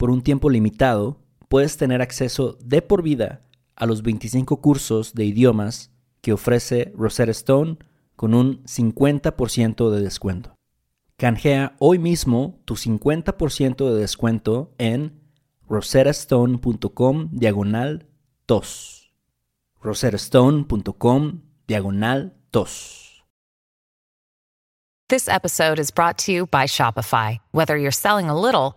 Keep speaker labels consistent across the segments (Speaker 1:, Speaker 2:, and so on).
Speaker 1: por un tiempo limitado, puedes tener acceso de por vida a los 25 cursos de idiomas que ofrece Rosetta Stone con un 50% de descuento. Canjea hoy mismo tu 50% de descuento en rosettastone.com diagonal tos. rosettastone.com diagonal tos.
Speaker 2: This episode is brought to you by Shopify. Whether you're selling a little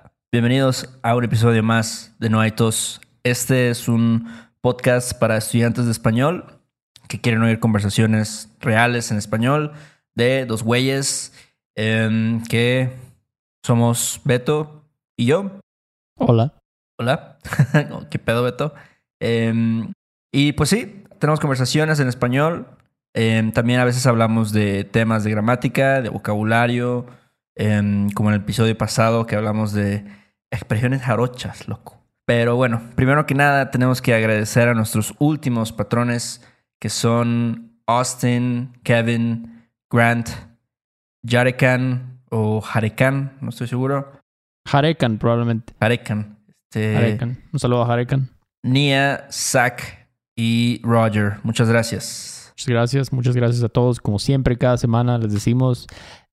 Speaker 3: Bienvenidos a un episodio más de No hay tos. Este es un podcast para estudiantes de español que quieren oír conversaciones reales en español de dos güeyes em, que somos Beto y yo.
Speaker 4: Hola.
Speaker 3: Hola. ¿Qué pedo, Beto? Em, y pues sí, tenemos conversaciones en español. Em, también a veces hablamos de temas de gramática, de vocabulario, como en el episodio pasado que hablamos de expresiones jarochas, loco. Pero bueno, primero que nada tenemos que agradecer a nuestros últimos patrones que son Austin, Kevin, Grant, Jarekan o Jarekan, no estoy seguro.
Speaker 4: Jarekan probablemente.
Speaker 3: Jarekan.
Speaker 4: Este... Un saludo a Jarekan.
Speaker 3: Nia, Zach y Roger. Muchas gracias.
Speaker 4: Muchas gracias, muchas gracias a todos. Como siempre, cada semana les decimos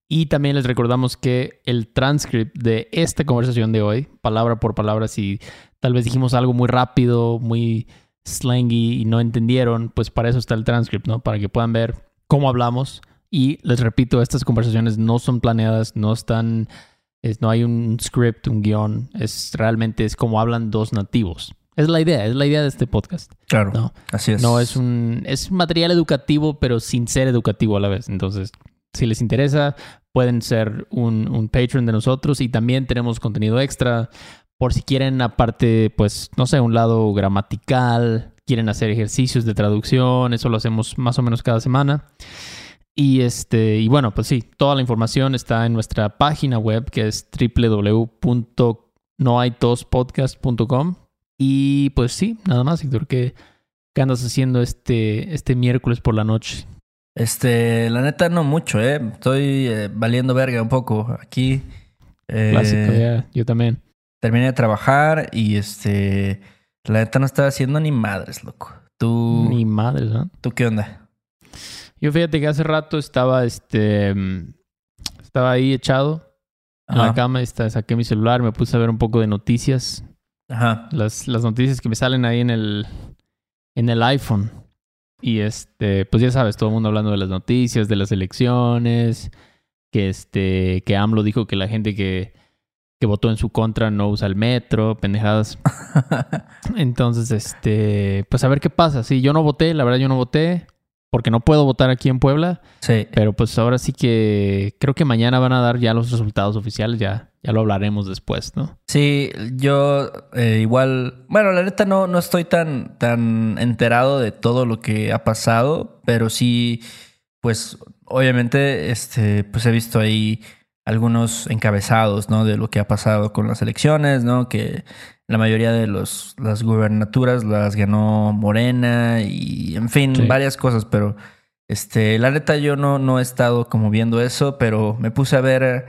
Speaker 4: y también les recordamos que el transcript de esta conversación de hoy, palabra por palabra, si tal vez dijimos algo muy rápido, muy slangy y no entendieron, pues para eso está el transcript, ¿no? Para que puedan ver cómo hablamos. Y les repito, estas conversaciones no son planeadas, no están, no hay un script, un guion, es realmente es como hablan dos nativos. Es la idea, es la idea de este podcast.
Speaker 3: Claro.
Speaker 4: ¿no?
Speaker 3: Así es.
Speaker 4: No es un es material educativo, pero sin ser educativo a la vez. Entonces, si les interesa, pueden ser un, un patron de nosotros y también tenemos contenido extra por si quieren aparte, pues, no sé, un lado gramatical, quieren hacer ejercicios de traducción, eso lo hacemos más o menos cada semana. Y este, y bueno, pues sí, toda la información está en nuestra página web que es www.noaitospodcast.com. Y pues sí, nada más, Héctor, ¿qué, ¿qué andas haciendo este, este miércoles por la noche?
Speaker 3: Este, la neta no mucho, ¿eh? Estoy eh, valiendo verga un poco aquí.
Speaker 4: Eh, Clásico, yo también.
Speaker 3: Terminé de trabajar y este, la neta no estaba haciendo ni madres, loco. Tú.
Speaker 4: Ni madres, ¿no?
Speaker 3: ¿Tú qué onda?
Speaker 4: Yo fíjate que hace rato estaba, este, estaba ahí echado en la cama, este, saqué mi celular, me puse a ver un poco de noticias.
Speaker 3: Ajá.
Speaker 4: Las, las noticias que me salen ahí en el, en el iPhone. Y este, pues ya sabes, todo el mundo hablando de las noticias, de las elecciones, que este, que AMLO dijo que la gente que, que votó en su contra no usa el metro, pendejadas. Entonces, este, pues a ver qué pasa. Sí, yo no voté, la verdad yo no voté porque no puedo votar aquí en Puebla.
Speaker 3: Sí.
Speaker 4: Pero pues ahora sí que creo que mañana van a dar ya los resultados oficiales, ya, ya lo hablaremos después, ¿no?
Speaker 3: Sí, yo eh, igual, bueno, la neta no, no estoy tan, tan enterado de todo lo que ha pasado, pero sí, pues obviamente, este, pues he visto ahí algunos encabezados, ¿no? De lo que ha pasado con las elecciones, ¿no? Que la mayoría de los, las gubernaturas las ganó Morena y en fin,
Speaker 4: Sí.
Speaker 3: varias cosas, pero este, la neta yo no, no he estado como viendo eso, pero me puse a ver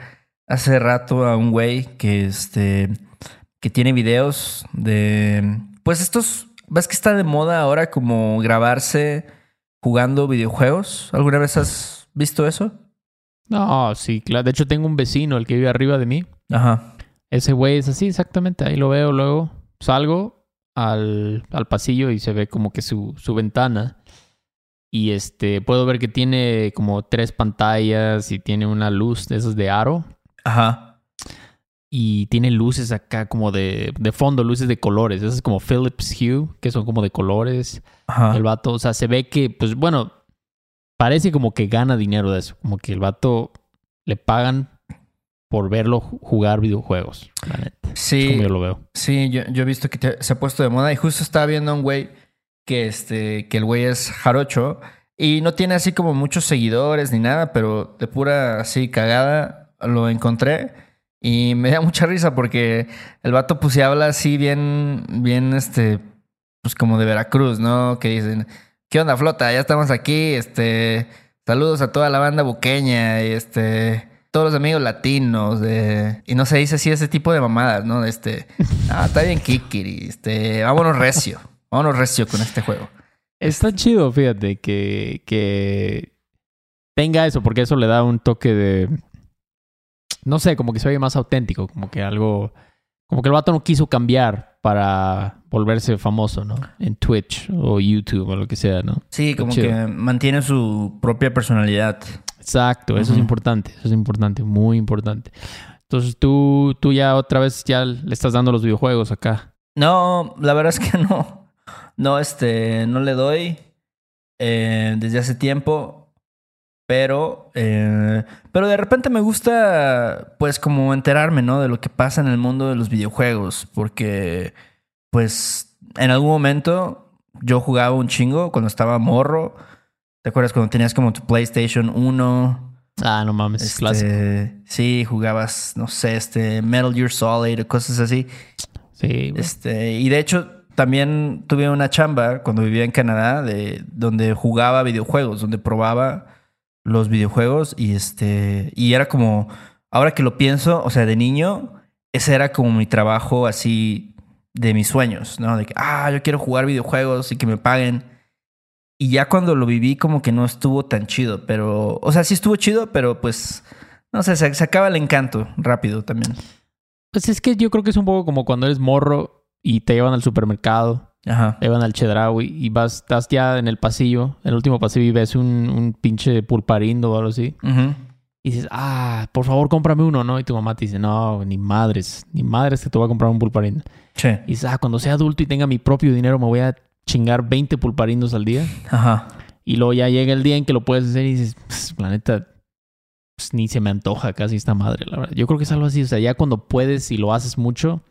Speaker 3: hace rato a un güey que este que tiene videos de pues estos ves que está de moda ahora como grabarse jugando videojuegos. ¿Alguna vez has visto eso?
Speaker 4: No, sí, claro. De hecho, tengo un vecino, el que vive arriba de mí.
Speaker 3: Ajá.
Speaker 4: Ese güey es así, exactamente. Ahí lo veo luego. Salgo al, al pasillo y se ve como que su, su ventana. Y este, puedo ver que tiene como tres pantallas y tiene una luz de esas de aro.
Speaker 3: Ajá.
Speaker 4: Y tiene luces acá como de, de fondo, luces de colores. Esas como Philips Hue, que son como de colores.
Speaker 3: Ajá.
Speaker 4: El vato, o sea, se ve que, pues bueno, parece como que gana dinero de eso. Como que el vato le pagan por verlo ju- jugar videojuegos. La neta. Es
Speaker 3: Sí.
Speaker 4: como yo lo veo.
Speaker 3: Sí, yo, yo he visto que te- se ha puesto de moda y justo estaba viendo a un güey que, este, que el güey es jarocho y no tiene así como muchos seguidores ni nada, pero de pura así cagada lo encontré y me da mucha risa porque el vato pues se habla así bien, bien este, pues como de Veracruz, ¿no? Que dicen, ¿qué onda flota? Ya estamos aquí, este, saludos a toda la banda buqueña y este... Todos los amigos latinos de... Y no se dice así ese tipo de mamadas, ¿no? De este... Ah, está bien Kikiri. Este, vámonos recio. Vámonos recio con este juego.
Speaker 4: Está chido, fíjate, que, que tenga eso, porque eso le da un toque de. No sé, como que se oye más auténtico, como que algo. Como que el vato no quiso cambiar para volverse famoso, ¿no? En Twitch o YouTube o lo que sea, ¿no?
Speaker 3: Sí,
Speaker 4: Está
Speaker 3: como
Speaker 4: chido.
Speaker 3: que mantiene su propia personalidad.
Speaker 4: Exacto, eso es importante, eso es importante, muy importante. Entonces tú, tú ya otra vez ya le estás dando los videojuegos acá.
Speaker 3: No, la verdad es que no. No, este, no le doy eh, desde hace tiempo. Pero, eh, pero de repente me gusta, pues, como enterarme, ¿no? De lo que pasa en el mundo de los videojuegos. Porque, pues, en algún momento yo jugaba un chingo cuando estaba morro. ¿Te acuerdas cuando tenías como tu PlayStation 1?
Speaker 4: Ah, no mames, es
Speaker 3: Este,
Speaker 4: clásico.
Speaker 3: Sí, jugabas, no sé, este, Metal Gear Solid o cosas así.
Speaker 4: Sí, güey.
Speaker 3: Este, y de hecho, también tuve una chamba cuando vivía en Canadá de donde jugaba videojuegos, donde probaba los videojuegos y este y era como ahora que lo pienso, o sea, de niño ese era como mi trabajo así de mis sueños, ¿no? De que ah, yo quiero jugar videojuegos y que me paguen. Y ya cuando lo viví como que no estuvo tan chido, pero o sea, sí estuvo chido, pero pues no sé, se, se acaba el encanto rápido también.
Speaker 4: Pues es que yo creo que es un poco como cuando eres morro y te llevan al supermercado,
Speaker 3: Ajá.
Speaker 4: llevan al Chedraui y vas, estás ya en el pasillo, en el último pasillo y ves un, un pinche pulparindo o algo así.
Speaker 3: Ujú.
Speaker 4: Y dices, ah, por favor, cómprame uno, ¿no? Y tu mamá te dice, no, ni madres, ni madres que te voy a comprar un pulparindo.
Speaker 3: Sí.
Speaker 4: Y dices, ah, cuando sea adulto y tenga mi propio dinero, me voy a chingar 20 pulparindos al día.
Speaker 3: Ajá.
Speaker 4: Y luego ya llega el día en que lo puedes hacer y dices, la neta, pues, ni se me antoja casi esta madre, la verdad. Yo creo que es algo así, o sea, ya cuando puedes y lo haces mucho,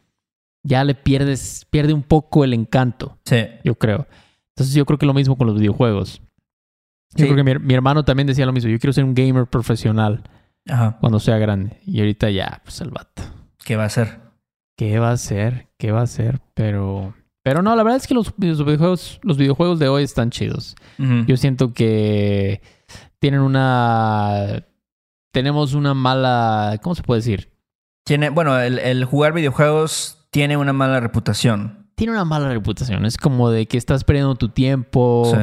Speaker 4: ya le pierdes, pierde un poco el encanto,
Speaker 3: Sí.
Speaker 4: yo creo. Entonces yo creo que lo mismo con los videojuegos. Yo
Speaker 3: Sí.
Speaker 4: creo que mi, mi hermano también decía lo mismo, yo quiero ser un gamer profesional
Speaker 3: Ajá.
Speaker 4: cuando sea grande. Y ahorita ya, pues el vato.
Speaker 3: ¿Qué va a ser?
Speaker 4: ¿Qué va a hacer? ¿Qué va a hacer? Pero... Pero no, la verdad es que los, los videojuegos, los videojuegos de hoy están chidos. Yo siento que tienen una. Tenemos una mala. ¿Cómo se puede decir?
Speaker 3: Tiene, bueno, el, el jugar videojuegos tiene una mala reputación.
Speaker 4: Tiene una mala reputación. Es como de que estás perdiendo tu tiempo.
Speaker 3: Sí.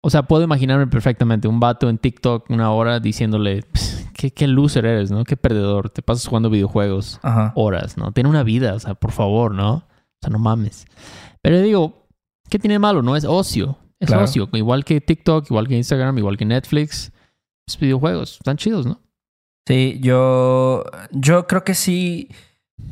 Speaker 4: O sea, puedo imaginarme perfectamente un vato en TikTok una hora diciéndole: "Pss, ¿qué, qué loser eres, ¿no? Qué perdedor. Te pasas jugando videojuegos
Speaker 3: Ajá.
Speaker 4: horas, ¿no? Tiene una vida, o sea, por favor, ¿no? O sea, no mames. Pero digo, ¿qué tiene de malo? No es ocio. Es
Speaker 3: Claro.
Speaker 4: ocio. Igual que TikTok, igual que Instagram, igual que Netflix. Es videojuegos. Están chidos, ¿no?
Speaker 3: Sí, yo, yo creo que sí.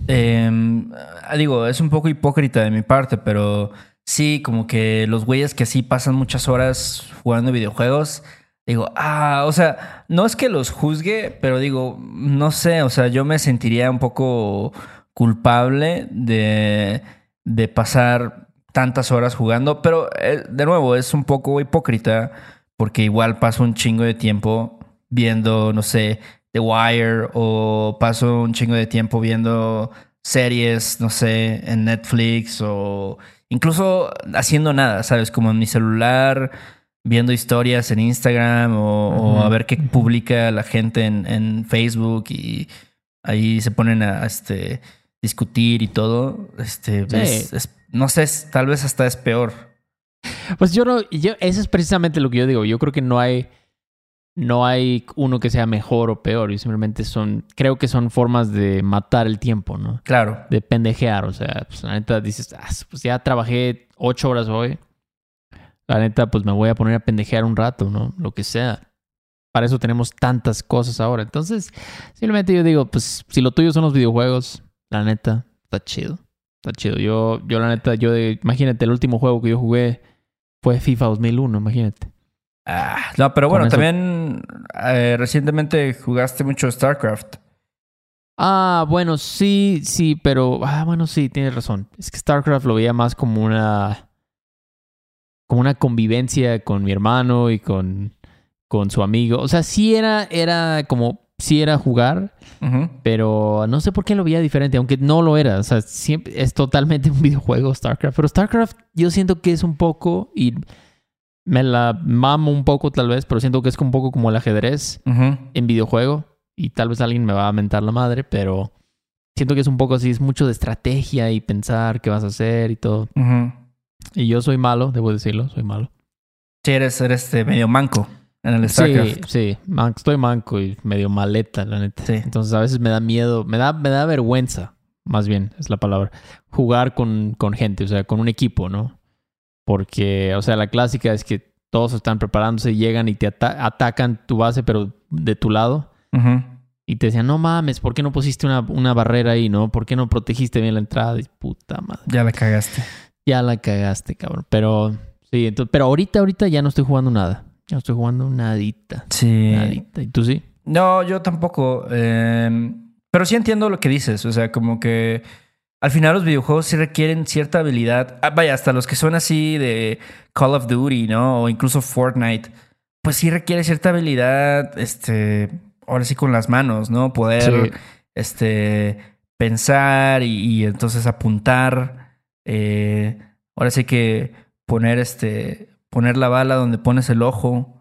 Speaker 3: Em, digo, es un poco hipócrita de mi parte, pero sí, como que los güeyes que sí pasan muchas horas jugando videojuegos, digo, ah, o sea, no es que los juzgue, pero digo, no sé, o sea, yo me sentiría un poco culpable de, de pasar tantas horas jugando, pero eh, de nuevo, es un poco hipócrita porque igual paso un chingo de tiempo viendo, no sé, The Wire o paso un chingo de tiempo viendo series, no sé, en Netflix o incluso haciendo nada, ¿sabes? Como en mi celular, viendo historias en Instagram o, a ver qué publica la gente en, en Facebook y ahí se ponen a este, discutir y todo. Este,
Speaker 4: Sí.
Speaker 3: es- es- no sé, es- tal vez hasta es peor.
Speaker 4: Pues yo no, yo, eso es precisamente lo que yo digo. Yo creo que no hay, no hay uno que sea mejor o peor. Y simplemente son, creo que son formas de matar el tiempo, ¿no?
Speaker 3: Claro.
Speaker 4: De pendejear. O sea, pues la neta dices, "Ah, pues ya trabajé ocho horas hoy. La neta, pues me voy a poner a pendejear un rato, ¿no? Lo que sea. Para eso tenemos tantas cosas ahora. Entonces, simplemente yo digo, pues si lo tuyo son los videojuegos, la neta, está chido. Está chido. Yo, yo la neta, yo de, imagínate, el último juego que yo jugué fue FIFA 2001, imagínate.
Speaker 3: Ah, no, pero bueno, también eh, recientemente jugaste mucho StarCraft.
Speaker 4: Ah, bueno, sí, sí, pero, ah, bueno, sí, tienes razón. Es que StarCraft lo veía más como una, como una convivencia con mi hermano y con, con su amigo. O sea, sí era, era como, sí era jugar, pero no sé por qué lo veía diferente, aunque no lo era. O sea, siempre es totalmente un videojuego StarCraft. Pero StarCraft yo siento que es un poco, y me la mamo un poco tal vez, pero siento que es un poco como el ajedrez en videojuego. Y tal vez alguien me va a mentar la madre, pero siento que es un poco así, es mucho de estrategia y pensar qué vas a hacer y todo. Y yo soy malo, debo decirlo, soy malo.
Speaker 3: Sí, eres, eres eh, medio manco en el
Speaker 4: Sí, sí, man- estoy manco y medio maleta, la neta.
Speaker 3: Sí.
Speaker 4: Entonces a veces me da miedo, me da, me da vergüenza, más bien es la palabra, jugar con, con gente, o sea, con un equipo, ¿no? Porque, o sea, la clásica es que todos están preparándose, llegan y te ata- atacan tu base, pero de tu lado.
Speaker 3: Ujú.
Speaker 4: Y te decían, no mames, ¿por qué no pusiste una, una barrera ahí, no? ¿Por qué no protegiste bien la entrada? Y puta madre.
Speaker 3: Ya la cagaste.
Speaker 4: Ya la cagaste, cabrón. Pero, sí, entonces, pero ahorita, ahorita ya no estoy jugando nada. Ya no estoy jugando nadita.
Speaker 3: Sí.
Speaker 4: Nadita. ¿Y tú sí?
Speaker 3: No, yo tampoco. eh, pero sí entiendo lo que dices. O sea, como que al final los videojuegos sí requieren cierta habilidad. Ah, vaya, hasta los que son así de Call of Duty, ¿no? O incluso Fortnite. Pues sí requiere cierta habilidad, este, ahora sí con las manos, ¿no? Poder,
Speaker 4: Sí.
Speaker 3: este, pensar y, y entonces apuntar. eh, ahora sí que poner, este, poner la bala donde pones el ojo.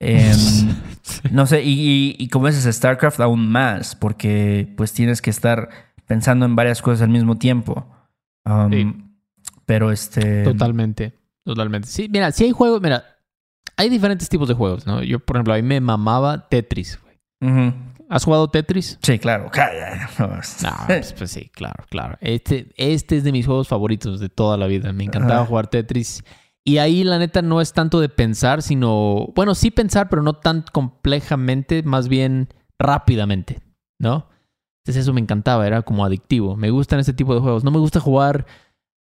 Speaker 3: em, no sé, y, y, y como dices, StarCraft aún más, porque pues tienes que estar pensando en varias cosas al mismo tiempo. Um,
Speaker 4: Sí.
Speaker 3: Pero este.
Speaker 4: Totalmente. Totalmente. Sí, mira, si hay juegos, mira, hay diferentes tipos de juegos, ¿no? Yo, por ejemplo, a mí me mamaba Tetris. güey. ¿Has jugado Tetris?
Speaker 3: Sí, claro. No,
Speaker 4: pues, pues sí, claro, claro. Este, este es de mis juegos favoritos de toda la vida. Me encantaba jugar Tetris. Y ahí la neta no es tanto de pensar, sino, bueno, sí pensar, pero no tan complejamente, más bien rápidamente, ¿no? Entonces eso me encantaba, era como adictivo. Me gustan este tipo de juegos. No me gusta jugar,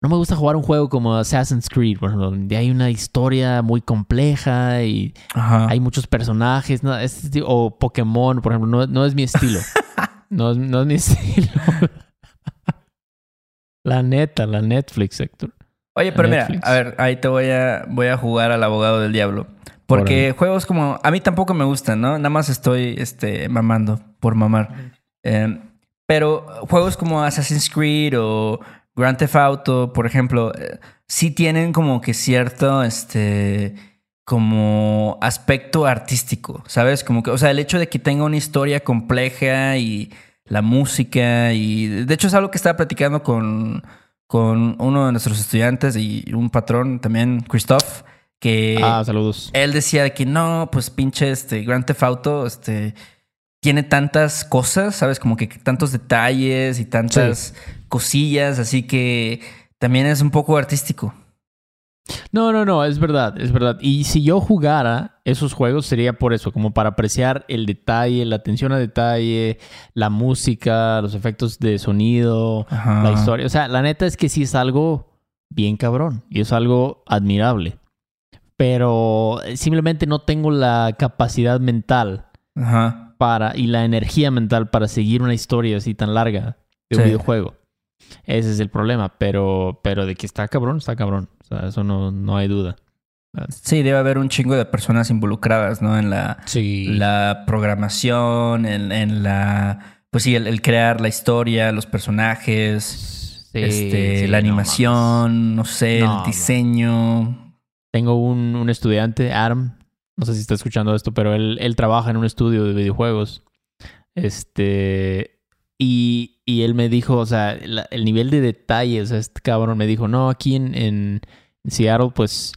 Speaker 4: no me gusta jugar un juego como Assassin's Creed, por ejemplo, donde hay una historia muy compleja y
Speaker 3: Ajá.
Speaker 4: hay muchos personajes, ¿no? Este o Pokémon, por ejemplo, no, no es mi estilo. no, es- no es mi estilo. la neta, la Netflix, Héctor.
Speaker 3: Oye, pero mira, a ver, ahí te voy a, voy a jugar al abogado del diablo. Porque
Speaker 4: Órale.
Speaker 3: juegos como. A mí tampoco me gustan, ¿no? Nada más estoy este, mamando por mamar. Eh, pero juegos como Assassin's Creed o Grand Theft Auto, por ejemplo, eh, sí tienen como que cierto. Este. Como aspecto artístico, ¿sabes? Como que, o sea, el hecho de que tenga una historia compleja y la música y de hecho es algo que estaba platicando con, con uno de nuestros estudiantes y un patrón también, Christoph, que
Speaker 4: ah, saludos.
Speaker 3: él decía de que no, pues pinche este Grand Theft Auto, este tiene tantas cosas, ¿sabes? Como que tantos detalles y tantas cosillas, así que también es un poco artístico.
Speaker 4: No, no, no, es verdad, es verdad. Y si yo jugara esos juegos sería por eso, como para apreciar el detalle, la atención a detalle, la música, los efectos de sonido,
Speaker 3: Ajá.
Speaker 4: la historia. O sea, la neta es que sí es algo bien cabrón y es algo admirable. Pero simplemente no tengo la capacidad mental
Speaker 3: Ajá.
Speaker 4: Para y la energía mental para seguir una historia así tan larga de un
Speaker 3: Sí.
Speaker 4: videojuego. Ese es el problema, pero, pero de que está cabrón, está cabrón. O sea, eso no, no hay duda.
Speaker 3: Sí, debe haber un chingo de personas involucradas, ¿no? En la,
Speaker 4: Sí.
Speaker 3: la programación, en, en la pues sí, el, el crear la historia, los personajes,
Speaker 4: Sí,
Speaker 3: este,
Speaker 4: sí,
Speaker 3: la
Speaker 4: no
Speaker 3: animación, no, sé,
Speaker 4: No,
Speaker 3: el diseño.
Speaker 4: Tengo un, un estudiante, Adam, no sé si está escuchando esto, pero él, él trabaja en un estudio de videojuegos. Este. Y, y él me dijo, o sea, la- el nivel de detalle, o sea, este cabrón me dijo, no, aquí en, en Seattle, pues,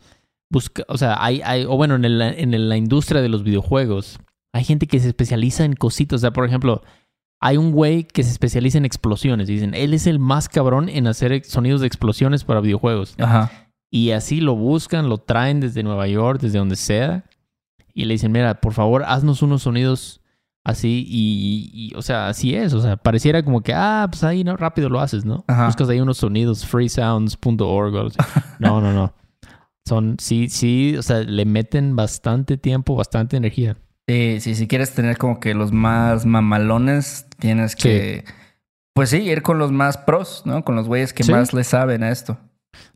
Speaker 4: busca, o sea, hay, hay, o bueno, en, el- en la industria de los videojuegos, hay gente que se especializa en cositas, o sea, por ejemplo, hay un güey que se especializa en explosiones, dicen, él es el más cabrón en hacer sonidos de explosiones para videojuegos.
Speaker 3: Ajá.
Speaker 4: Y así lo buscan, lo traen desde Nueva York, desde donde sea. Y le dicen, mira, por favor, haznos unos sonidos así. Y, y, o sea, así es. O sea, pareciera como que, ah, pues ahí no, rápido lo haces, ¿no?
Speaker 3: Ajá.
Speaker 4: Buscas ahí unos sonidos, freesounds.org. o así. No, no, no. Son, sí, sí, o sea, le meten bastante tiempo, bastante energía.
Speaker 3: Sí, sí, si quieres tener como que los más mamalones, tienes que, pues sí, ir con los más pros, ¿no? Con los güeyes que
Speaker 4: Sí.
Speaker 3: más le saben a esto.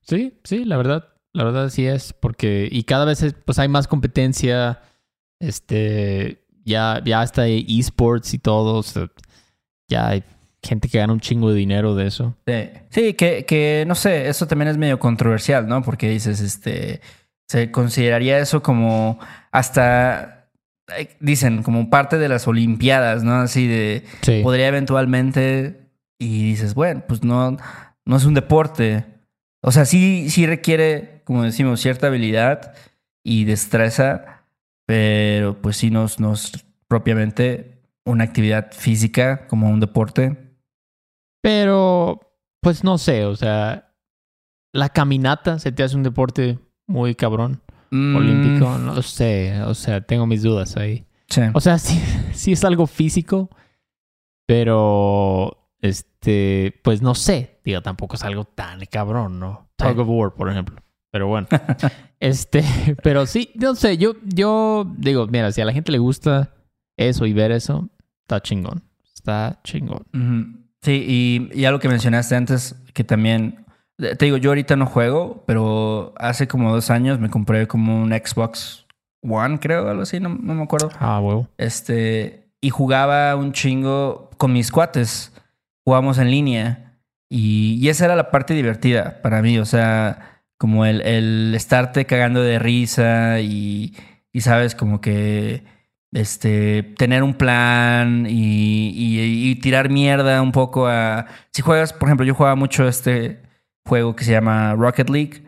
Speaker 4: Sí, sí, la verdad, la verdad sí es, porque y cada vez es- pues hay más competencia, este, ya, ya hasta hay esports y todo, o sea, ya hay gente que gana un chingo de dinero de eso.
Speaker 3: Sí, sí que, que no sé, eso también es medio controversial, ¿no? Porque dices, este, se consideraría eso como hasta, eh, dicen, como parte de las Olimpiadas, ¿no? Así de,
Speaker 4: Sí,
Speaker 3: podría eventualmente, y dices, bueno, pues no, no es un deporte. O sea, sí, sí requiere, como decimos, cierta habilidad y destreza, pero pues sí no, es- no es propiamente una actividad física como un deporte.
Speaker 4: pero pues no sé, o sea, la caminata se te hace un deporte muy cabrón,
Speaker 3: Mm,
Speaker 4: olímpico, no sé, o sea, tengo mis dudas ahí.
Speaker 3: Sí.
Speaker 4: O sea, sí, sí es algo físico, pero este, pues no sé, digo, tampoco es algo tan cabrón, ¿no? Tug of War, por ejemplo. Pero bueno, este, pero sí, no sé, yo, yo digo, mira, si a la gente le gusta eso y ver eso, está chingón, está chingón.
Speaker 3: Sí, y, y algo que mencionaste antes, que también, te digo, yo ahorita no juego, pero hace como dos años me compré como un Xbox One, creo, algo así, no, no me acuerdo.
Speaker 4: Ah, huevo.
Speaker 3: Este, y jugaba un chingo con mis cuates. Jugábamos en línea. Y, y esa era la parte divertida para mí. O sea, como el, el estarte cagando de risa y, y sabes, como que este, tener un plan y, y- y tirar mierda un poco a... Si juegas, por ejemplo, yo jugaba mucho este juego que se llama Rocket League,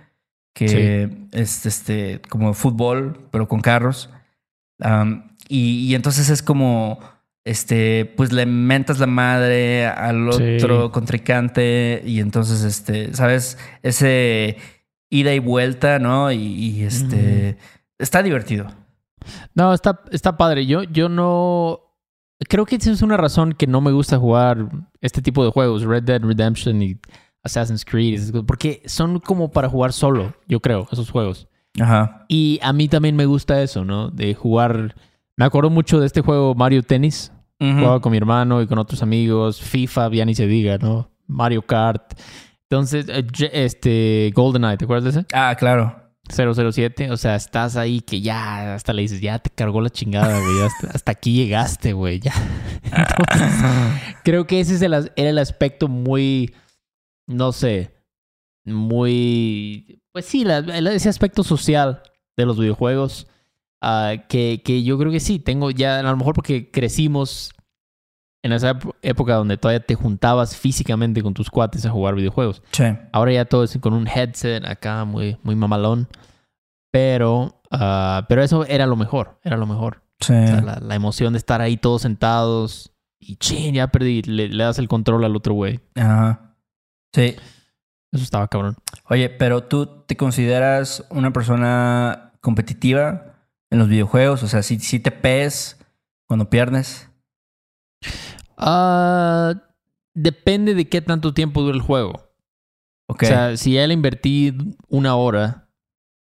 Speaker 3: que es este, como fútbol, pero con carros. Um, y, y entonces es como, este, pues le mentas la madre al
Speaker 4: Sí.
Speaker 3: otro contrincante y entonces, este, ¿sabes? Ese ida y vuelta, ¿no? Y, y, este, está divertido.
Speaker 4: No, está, está padre. Yo, yo no. Creo que esa es una razón que no me gusta jugar este tipo de juegos, Red Dead Redemption y Assassin's Creed, porque son como para jugar solo, yo creo, esos juegos.
Speaker 3: Ajá.
Speaker 4: Y a mí también me gusta eso, ¿no? De jugar. Me acuerdo mucho de este juego Mario Tennis. Jugaba con mi hermano y con otros amigos. FIFA, ya ni se diga, ¿no? Mario Kart. Entonces, eh, este, GoldenEye, ¿te acuerdas de ese?
Speaker 3: Ah, claro.
Speaker 4: 007, o sea, estás ahí que ya, hasta le dices, ya te cargó la chingada, güey, hasta, hasta aquí llegaste, güey, ya. Entonces, creo que ese es el, era el aspecto muy, no sé, muy, pues sí, la- ese aspecto social de los videojuegos, ah, que, que yo creo que sí, tengo ya, a lo mejor porque crecimos en esa época donde todavía te juntabas físicamente con tus cuates a jugar videojuegos.
Speaker 3: Sí.
Speaker 4: Ahora ya todo es con un headset acá muy, muy mamalón. Pero, ah, pero eso era lo mejor, era lo mejor.
Speaker 3: Sí.
Speaker 4: O sea, la, la emoción de estar ahí todos sentados y chin, ya perdí, le, le das el control al otro güey.
Speaker 3: Ajá. Sí.
Speaker 4: Eso estaba cabrón.
Speaker 3: Oye, pero tú te consideras una persona competitiva en los videojuegos? O sea, si, si te pees cuando pierdes.
Speaker 4: Ah, depende de qué tanto tiempo dura el juego. O sea, si ya le invertí una hora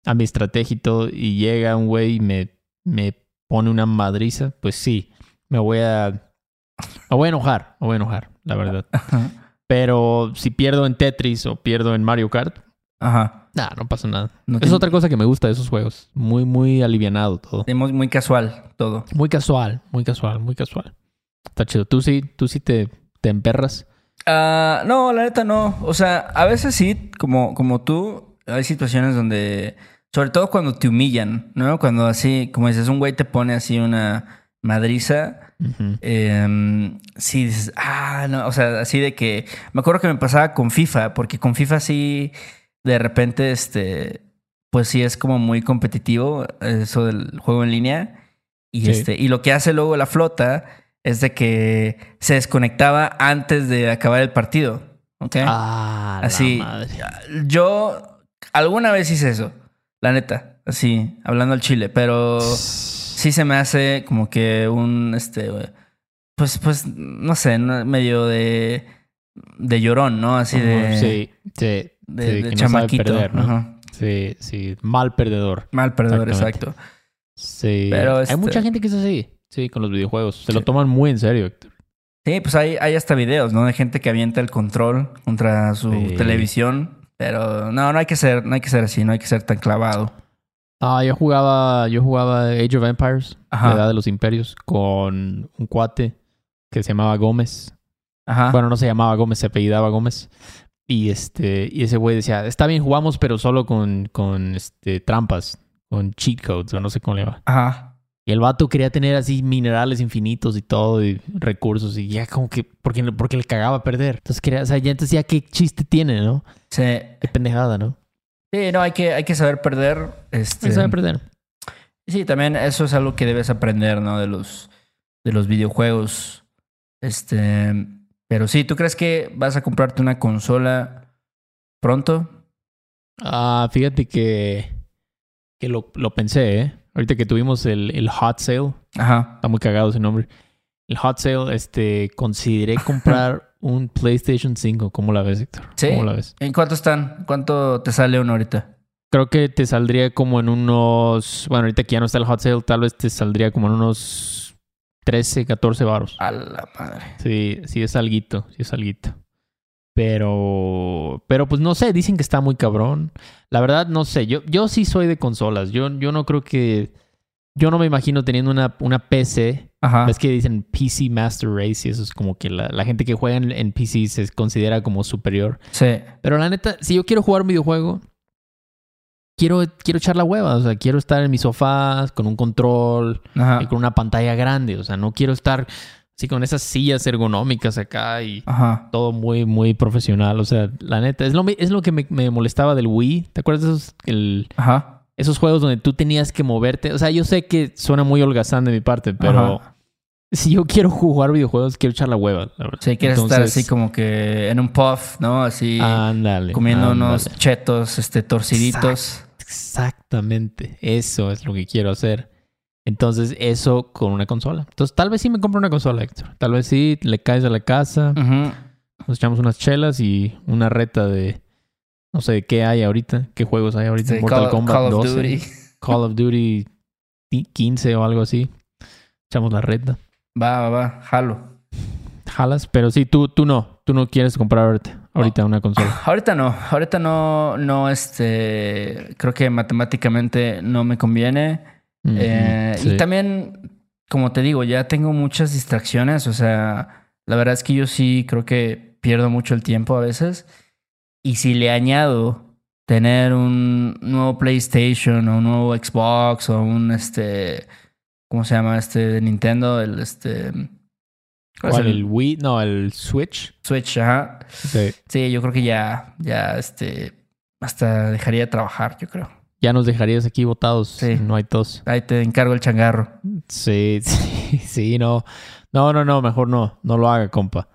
Speaker 4: a mi estrategia y todo, y llega un güey y me, me pone una madriza, pues sí, me voy a. Me voy a enojar, me voy a enojar, la verdad. Pero si pierdo en Tetris o pierdo en Mario Kart,
Speaker 3: Ajá.
Speaker 4: nah, no pasa nada.
Speaker 3: No
Speaker 4: Es
Speaker 3: te-
Speaker 4: otra cosa que me gusta de esos juegos. Muy, muy alivianado todo.
Speaker 3: Muy casual todo.
Speaker 4: Muy casual, muy casual, muy casual. Está chido. ¿Tú sí, tú sí te, te emperras?
Speaker 3: Ah, no, la neta no. O sea, a veces sí, como, como tú, hay situaciones donde, sobre todo cuando te humillan, ¿no? Cuando así, como dices, un güey te pone así una madriza. Eh, sí, dices, ah, no, o sea, así de que me acuerdo que me pasaba con FIFA, porque con FIFA sí, de repente, este, pues sí es como muy competitivo eso del juego en línea. Y
Speaker 4: Sí.
Speaker 3: este, y lo que hace luego la flota es de que se desconectaba antes de acabar el partido. ¿Ok?
Speaker 4: Ah, la
Speaker 3: así.
Speaker 4: madre.
Speaker 3: Yo alguna vez hice eso, la neta, así, hablando al chile, pero sí se me hace como que un este pues pues no sé medio de de llorón no así de
Speaker 4: Sí, sí.
Speaker 3: de,
Speaker 4: sí,
Speaker 3: de
Speaker 4: que no sabe
Speaker 3: chamaquito
Speaker 4: perder, ¿no?
Speaker 3: Ajá.
Speaker 4: Sí, sí. Mal perdedor.
Speaker 3: mal perdedor exacto
Speaker 4: Sí.
Speaker 3: Pero,
Speaker 4: Hay
Speaker 3: este-
Speaker 4: mucha gente que es así. Sí, con los videojuegos. Se lo toman muy en serio, Héctor.
Speaker 3: sí pues hay hay hasta videos no de gente que avienta el control contra su
Speaker 4: Sí.
Speaker 3: televisión pero no no hay que ser no hay que ser así no hay que ser tan clavado
Speaker 4: Ah, yo jugaba, yo jugaba Age of Empires,
Speaker 3: Ajá.
Speaker 4: la edad de los imperios, con un cuate que se llamaba Gómez.
Speaker 3: ajá
Speaker 4: Bueno, no se llamaba Gómez, se apellidaba Gómez. Y este, y ese güey decía, está bien, jugamos, pero solo con, con este, trampas, con cheat codes, o no sé cómo le llama.
Speaker 3: ajá
Speaker 4: Y el vato quería tener así minerales infinitos y todo, y recursos, y ya como que, porque, porque le cagaba perder. Entonces quería, o sea, ya entonces ya qué chiste tiene, ¿no?
Speaker 3: sí
Speaker 4: Qué pendejada, ¿no?
Speaker 3: sí no hay que hay que saber perder este
Speaker 4: Se sabe perder.
Speaker 3: Sí, también eso es algo que debes aprender, ¿no? De los, de los videojuegos. Este. Pero sí, ¿tú crees que vas a comprarte una consola pronto?
Speaker 4: Ah, fíjate que, que lo, lo pensé, ¿eh? Ahorita que tuvimos el, el hot sale,
Speaker 3: Ajá.
Speaker 4: está muy cagado ese nombre. El hot sale, este, consideré comprar un PlayStation 5. ¿Cómo la ves, Héctor?
Speaker 3: Sí.
Speaker 4: ¿Cómo la ves?
Speaker 3: ¿En cuánto están? ¿Cuánto te sale uno ahorita?
Speaker 4: Creo que te saldría como en unos. Bueno, ahorita que ya no está el hot sale, tal vez te saldría como en unos 13, 14 baros.
Speaker 3: A la madre.
Speaker 4: Sí, sí es alguito, sí es alguito. Pero, pero pues no sé, dicen que está muy cabrón. La verdad, no sé, yo, yo sí soy de consolas. Yo, yo no creo que, yo no me imagino teniendo una, una PC.
Speaker 3: Ajá.
Speaker 4: Es que dicen PC Master Race y eso es como que la, la gente que juega en, en PC se considera como superior.
Speaker 3: Sí.
Speaker 4: Pero la neta, si yo quiero jugar un videojuego, quiero, quiero echar la hueva. O sea, quiero estar en mi sofá con un control,
Speaker 3: Ajá.
Speaker 4: y con una pantalla grande. O sea, no quiero estar así con esas sillas ergonómicas acá y
Speaker 3: Ajá.
Speaker 4: todo muy, muy profesional. O sea, la neta, es lo, es lo que me, me molestaba del Wii. ¿Te acuerdas de esos, el-
Speaker 3: Ajá.
Speaker 4: esos juegos donde tú tenías que moverte? O sea, yo sé que suena muy holgazán de mi parte, pero
Speaker 3: Ajá.
Speaker 4: si yo quiero jugar videojuegos, quiero echar la hueva. La verdad.
Speaker 3: Sí, quieres estar así como que en un puff, ¿no? Así
Speaker 4: Ándale.
Speaker 3: comiendo unos chetos, este, torciditos.
Speaker 4: Exactamente. Eso es lo que quiero hacer. Entonces, eso con una consola. Entonces, tal vez sí me compro una consola, Héctor. Tal vez sí, le caes a la casa,
Speaker 3: Ujú.
Speaker 4: nos echamos unas chelas y una reta de. No sé, ¿qué hay ahorita? ¿Qué juegos hay ahorita?
Speaker 3: Sí,
Speaker 4: Mortal
Speaker 3: Call,
Speaker 4: Kombat
Speaker 3: Call of
Speaker 4: 12,
Speaker 3: Duty.
Speaker 4: Call of Duty 15 o algo así. Echamos la reta.
Speaker 3: Va, va, va. Jalo.
Speaker 4: Jalas, pero sí, tú, tú no. Tú no quieres comprar ahorita, ahorita una consola.
Speaker 3: Ahorita no, ahorita no, no, este, creo que matemáticamente no me conviene. Eh,
Speaker 4: sí.
Speaker 3: Y también, como te digo, ya tengo muchas distracciones, o sea, la verdad es que yo sí creo que pierdo mucho el tiempo a veces. Y si le añado tener un nuevo PlayStation o un nuevo Xbox o un, este, ¿cómo se llama este de Nintendo? El, este, ¿cuál es
Speaker 4: ¿Cuál? ¿El Wii? No, el Switch.
Speaker 3: Switch, ajá.
Speaker 4: Sí.
Speaker 3: Sí, yo creo que ya, ya, este, hasta dejaría de trabajar, yo creo.
Speaker 4: Ya nos dejarías aquí botados.
Speaker 3: Sí.
Speaker 4: No hay tos.
Speaker 3: Ahí te encargo el changarro.
Speaker 4: Sí, sí, sí, no. No, no, no, mejor no. No lo haga, compa.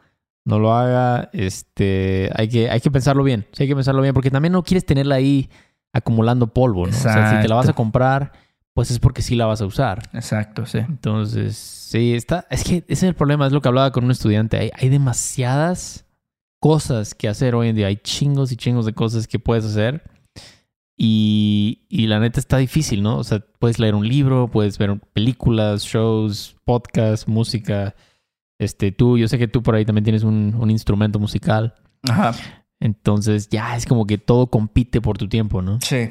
Speaker 4: No lo haga. Este, hay que, hay que pensarlo bien. Sí, hay que pensarlo bien porque también no quieres tenerla ahí acumulando polvo, ¿no? O sea, si te la vas a
Speaker 3: Exacto.
Speaker 4: comprar, pues es porque sí la vas a usar.
Speaker 3: Exacto, sí.
Speaker 4: Entonces, sí, está. Es que ese es el problema, es lo que hablaba con un estudiante. Hay, hay demasiadas cosas que hacer hoy en día. Hay chingos y chingos de cosas que puedes hacer. Y, y la neta está difícil, ¿no? O sea, puedes leer un libro, puedes ver películas, shows, podcasts, música. Este, tú, yo sé que tú por ahí también tienes un, un instrumento musical.
Speaker 3: Ajá.
Speaker 4: Entonces, ya es como que todo compite por tu tiempo, ¿no?
Speaker 3: Sí.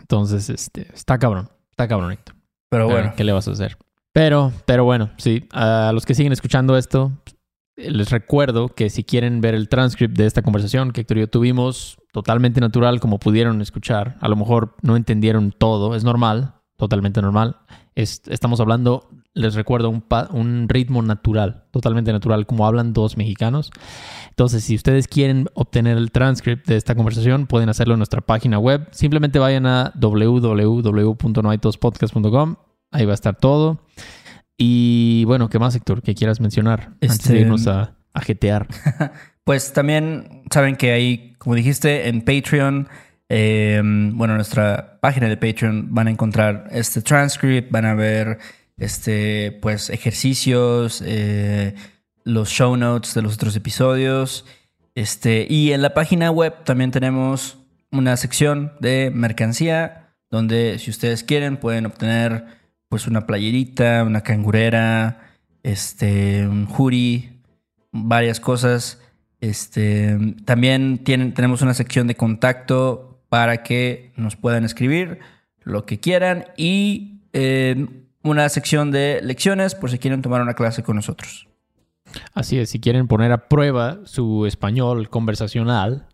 Speaker 4: Entonces, este, está cabrón. Está cabrón, Héctor.
Speaker 3: Pero
Speaker 4: Pero,
Speaker 3: bueno,
Speaker 4: ¿Qué le vas a hacer? Pero, pero bueno, sí, a los que siguen escuchando esto, les recuerdo que si quieren ver el transcript de esta conversación que Héctor y yo tuvimos, totalmente natural, como pudieron escuchar, a lo mejor no entendieron todo, es normal, totalmente normal. estamos hablando, les recuerdo, un, un ritmo natural, totalmente natural, como hablan dos mexicanos. Entonces, si ustedes quieren obtener el transcript de esta conversación, pueden hacerlo en nuestra página web. Simplemente vayan a www.noaitospodcast.com. Ahí va a estar todo. Y bueno, ¿qué más, Héctor? ¿Qué quieras mencionar antes de este, irnos a, a jetear?
Speaker 3: pues también saben que ahí, como dijiste, en Patreon, em, bueno, en nuestra página de Patreon van a encontrar este transcript, van a ver este, pues, ejercicios, eh, los show notes de los otros episodios. Este, y en la página web también tenemos una sección de mercancía donde si ustedes quieren pueden obtener pues una playerita, una cangurera, este, un hoodie, varias cosas. Este, también tienen, tenemos una sección de contacto para que nos puedan escribir lo que quieran y eh, una sección de lecciones por si quieren tomar una clase con nosotros.
Speaker 4: Así es, si quieren poner a prueba su español conversacional,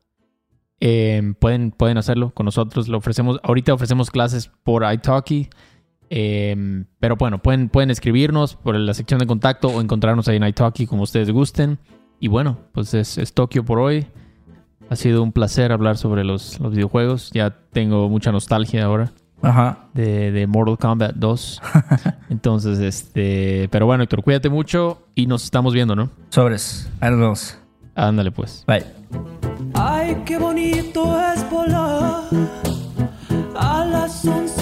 Speaker 4: eh, pueden, pueden hacerlo con nosotros. Lo ofrecemos, ahorita ofrecemos clases por iTalki. Em, pero bueno, pueden, pueden escribirnos por la sección de contacto o encontrarnos ahí en iTalki como ustedes gusten. Y bueno, pues es, es Tokio por hoy. Ha sido un placer hablar sobre los, los videojuegos. Ya tengo mucha nostalgia ahora.
Speaker 3: Ajá.
Speaker 4: De, de Mortal Kombat 2. Entonces, este. Pero bueno, Héctor, cuídate mucho y nos estamos viendo, ¿no?
Speaker 3: Sobres. Ahí nos vemos.
Speaker 4: Ándale, pues.
Speaker 3: Bye.
Speaker 5: Ay, qué bonito es volar a las 11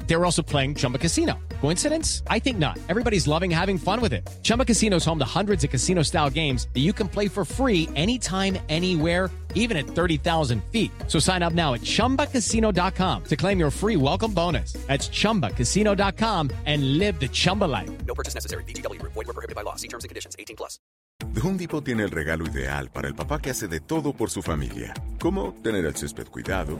Speaker 6: They were also playing Chumba Casino. Coincidence? I think not. Everybody's loving having fun with it. Chumba Casino is home to hundreds of casino style games that you can play for free anytime, anywhere, even at 30,000 feet. So sign up now at chumbacasino.com to claim your free welcome bonus. That's chumbacasino.com and live the Chumba life. No purchase necessary. DTW, void, were prohibited by law. See terms and conditions
Speaker 7: 18 plus. The Home Depot tiene el regalo ideal para el papá que hace de todo por su familia. Como tener el césped cuidado